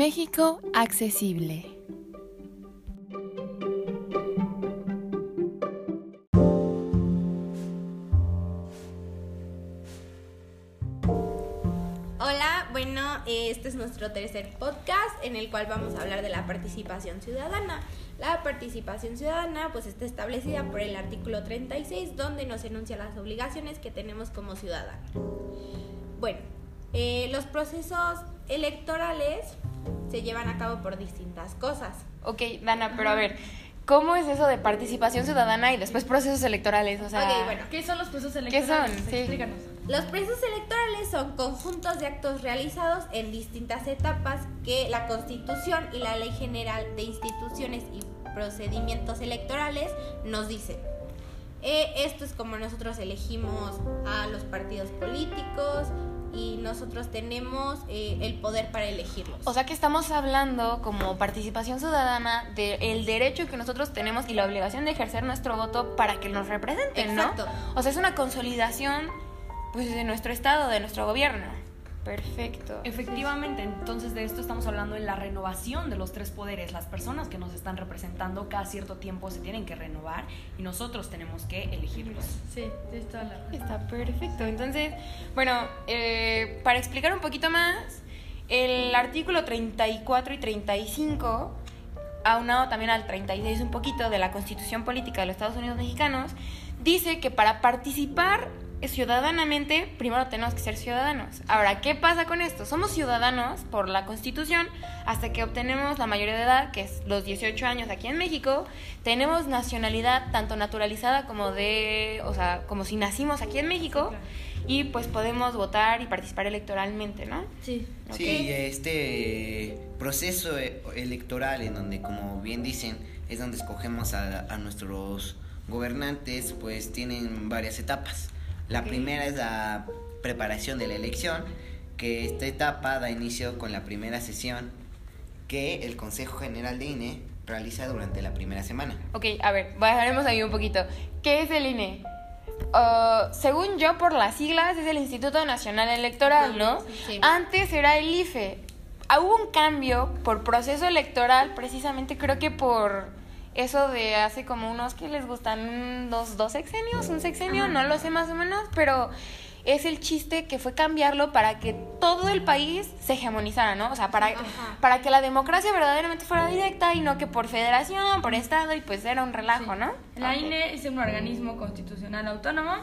México accesible. Hola, bueno, este es nuestro tercer podcast en el cual vamos a hablar de la participación ciudadana. La participación ciudadana pues está establecida por el artículo 36 donde nos enuncia las obligaciones que tenemos como ciudadanos. Bueno, eh, los procesos electorales se llevan a cabo por distintas cosas. Ok, Dana, pero a ver, ¿cómo es eso de participación ciudadana y después procesos electorales? O sea, Ok, bueno. ¿Qué son los procesos ¿Qué electorales? son? Sí. Explícanos. Los procesos electorales son conjuntos de actos realizados en distintas etapas que la Constitución y la Ley General de Instituciones y Procedimientos Electorales nos dicen. Eh, esto es como nosotros elegimos a los partidos políticos y nosotros tenemos eh, el poder para elegirlos. o sea que estamos hablando como participación ciudadana del derecho que nosotros tenemos y la obligación de ejercer nuestro voto para que nos representen, ¿no? Exacto. O sea, es una consolidación pues de nuestro estado, de nuestro gobierno. Perfecto. Efectivamente, entonces de esto estamos hablando en la renovación de los tres poderes. Las personas que nos están representando cada cierto tiempo se tienen que renovar y nosotros tenemos que elegirlos. Sí, toda la. Está perfecto. Entonces, bueno, eh, para explicar un poquito más, el artículo 34 y 35, aunado también al 36 un poquito de la Constitución Política de los Estados Unidos Mexicanos, dice que para participar ciudadanamente, primero tenemos que ser ciudadanos. Ahora, ¿qué pasa con esto? Somos ciudadanos por la Constitución hasta que obtenemos la mayoría de edad, que es los 18 años aquí en México. Tenemos nacionalidad tanto naturalizada como de, o sea, como si nacimos aquí en México. Y pues podemos votar y participar electoralmente, ¿no? Sí. Ok. Sí, este proceso e- electoral en donde, como bien dicen, es donde escogemos a, a nuestros gobernantes, pues tienen varias etapas. La primera es la preparación de la elección, que esta etapa da inicio con la primera sesión que el Consejo General de INE realiza durante la primera semana. Ok, a ver, bajaremos ahí un poquito. ¿Qué es el INE? Uh, según yo, por las siglas, es el Instituto Nacional Electoral, ¿no? Sí. Antes era el IFE. Ah, Hubo un cambio por proceso electoral, precisamente creo que por eso de hace como unos que les gustan dos, dos sexenios, un sexenio, no lo sé más o menos, pero es el chiste que fue cambiarlo para que todo el país se hegemonizara, ¿no? O sea, para, Ajá. para que la democracia verdaderamente fuera directa y no que por federación, por estado, y pues era un relajo, ¿no? La. INE es un organismo constitucional autónomo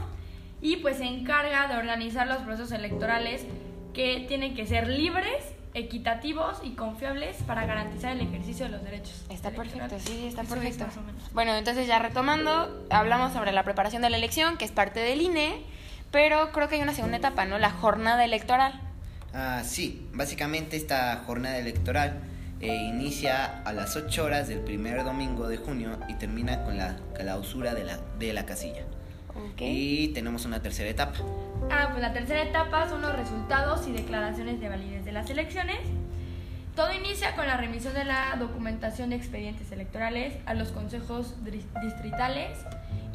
y pues se encarga de organizar los procesos electorales que tienen que ser libres, equitativos y confiables para garantizar el ejercicio de los derechos. Está perfecto, sí, está Eso es perfecto. Bueno, entonces ya retomando, hablamos sobre la preparación de la elección, que es parte del INE, pero creo que hay una segunda etapa, ¿no? La jornada electoral. Ah, sí, básicamente esta jornada electoral eh, inicia a las 8 horas del primer domingo de junio y termina con la clausura de la, de la casilla. Ok. Y tenemos una tercera etapa. Ah, pues la tercera etapa son los resultados y declaraciones de validez de las elecciones. Todo inicia con la remisión de la documentación de expedientes electorales a los consejos distritales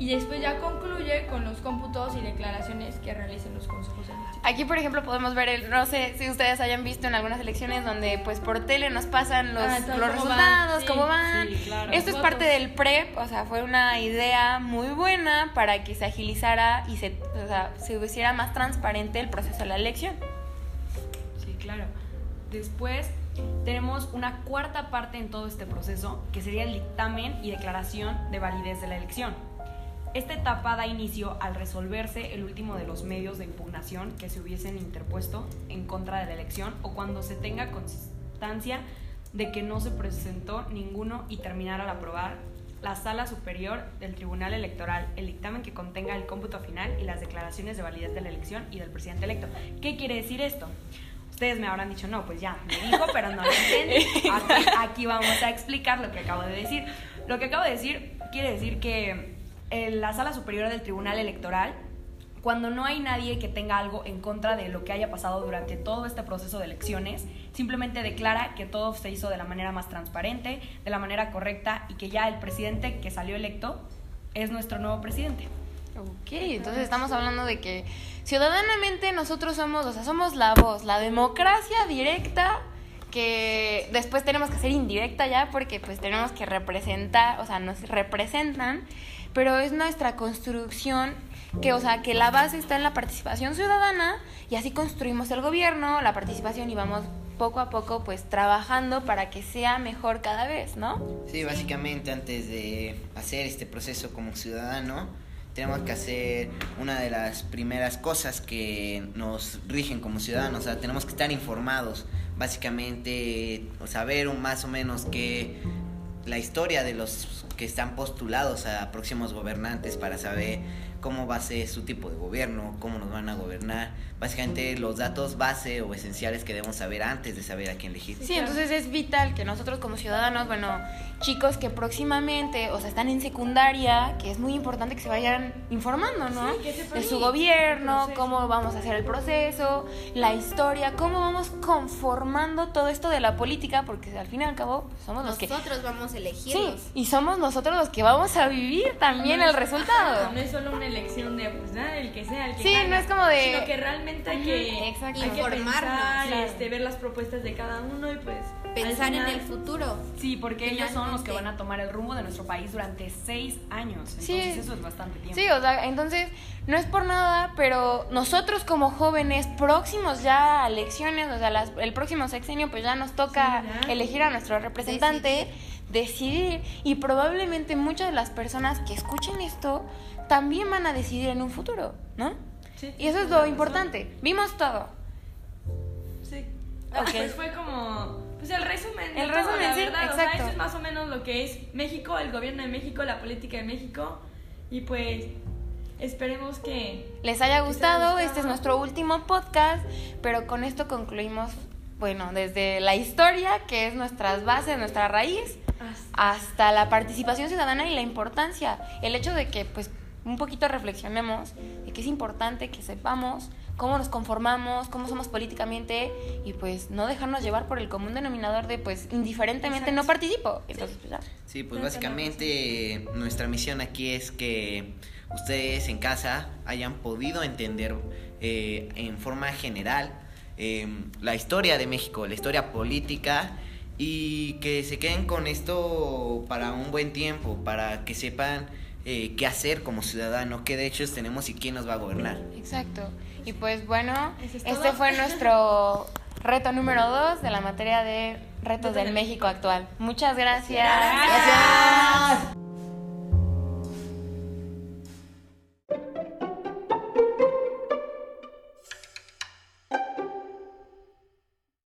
y después ya concluye con los cómputos y declaraciones que realicen los consejos distrito. Aquí, por ejemplo, podemos ver, el, no sé si ustedes hayan visto en algunas elecciones donde pues por tele nos pasan los, Ah, los cómo resultados, van, sí, cómo van. sí, claro. Esto es Votos. parte del PREP, o sea, fue una idea muy buena para que se agilizara y se, o sea, se hiciera más transparente el proceso de la elección. Sí, claro. Después tenemos una cuarta parte en todo este proceso, que sería el dictamen y declaración de validez de la elección. Esta etapa da inicio al resolverse el último de los medios de impugnación que se hubiesen interpuesto en contra de la elección o cuando se tenga constancia de que no se presentó ninguno y terminar al aprobar la sala superior del Tribunal Electoral el dictamen que contenga el cómputo final y las declaraciones de validez de la elección y del presidente electo. ¿Qué quiere decir esto? Ustedes me habrán dicho, no, pues ya, me dijo, pero no lo entendí. Aquí, aquí vamos a explicar lo que acabo de decir. Lo que acabo de decir quiere decir que en la sala superior del Tribunal Electoral, cuando no hay nadie que tenga algo en contra de lo que haya pasado durante todo este proceso de elecciones, simplemente declara que todo se hizo de la manera más transparente, de la manera correcta y que ya el presidente que salió electo es nuestro nuevo presidente. Ok, entonces estamos hablando de que ciudadanamente nosotros somos, o sea, somos la voz, la democracia directa que después tenemos que hacer indirecta ya porque pues tenemos que representar, o sea, nos representan, pero es nuestra construcción que, o sea, que la base está en la participación ciudadana y así construimos el gobierno, la participación y vamos poco a poco pues trabajando para que sea mejor cada vez, ¿no? Sí, básicamente antes de hacer este proceso como ciudadano, tenemos que hacer una de las primeras cosas que nos rigen como ciudadanos, o sea, tenemos que estar informados, básicamente saber más o menos que la historia de los que están postulados a próximos gobernantes para saber cómo va a ser su tipo de gobierno, cómo nos van a gobernar, básicamente los datos base o esenciales que debemos saber antes de saber a quién elegir. Sí, entonces es vital que nosotros como ciudadanos, bueno, chicos que próximamente, o sea, están en secundaria, que es muy importante que se vayan informando, ¿no? de su gobierno, cómo vamos a hacer el proceso, la historia, cómo vamos conformando todo esto de la política, porque al fin y al cabo pues, somos los que... Nosotros vamos a elegir. Sí, y somos nosotros los que vamos a vivir también el resultado. No es solo una elección de, pues nada, el que sea, el que Sí, no es como de... Sino que realmente hay que, informarnos. este, ver las propuestas de cada uno y pues... Pensar en el futuro. Sí, porque ellos son los que van a tomar el rumbo de nuestro país durante seis años. Entonces sí. eso es bastante tiempo. Sí, o sea, entonces no es por nada, pero nosotros como jóvenes próximos ya a elecciones, o sea, las, el próximo sexenio, pues ya nos toca elegir a nuestro representante. Decidir y probablemente muchas de las personas que escuchen esto también van a decidir en un futuro, ¿no? Sí. Y eso es lo importante. Vimos todo. Sí. Pues fue como pues el resumen. El resumen, sí, exacto. O sea, eso es más o menos lo que es México, el gobierno de México, la política de México. Y pues esperemos que les haya gustado. Este es nuestro último podcast, pero con esto concluimos, bueno, desde la historia, que es nuestras bases, nuestra raíz, hasta la participación ciudadana y la importancia. El hecho de que, pues, un poquito reflexionemos de que es importante que sepamos cómo nos conformamos, cómo somos políticamente y pues no dejarnos llevar por el común denominador de pues indiferentemente no participo. Entonces, pues, sí, pues básicamente nuestra misión aquí es que ustedes en casa hayan podido entender eh, en forma general em, la historia de México, la historia política y que se queden con esto para un buen tiempo, para que sepan eh, qué hacer como ciudadano, qué derechos tenemos y quién nos va a gobernar. Exacto. Y pues bueno, este fue nuestro reto número dos de la materia de retos del México actual. Muchas gracias. Gracias.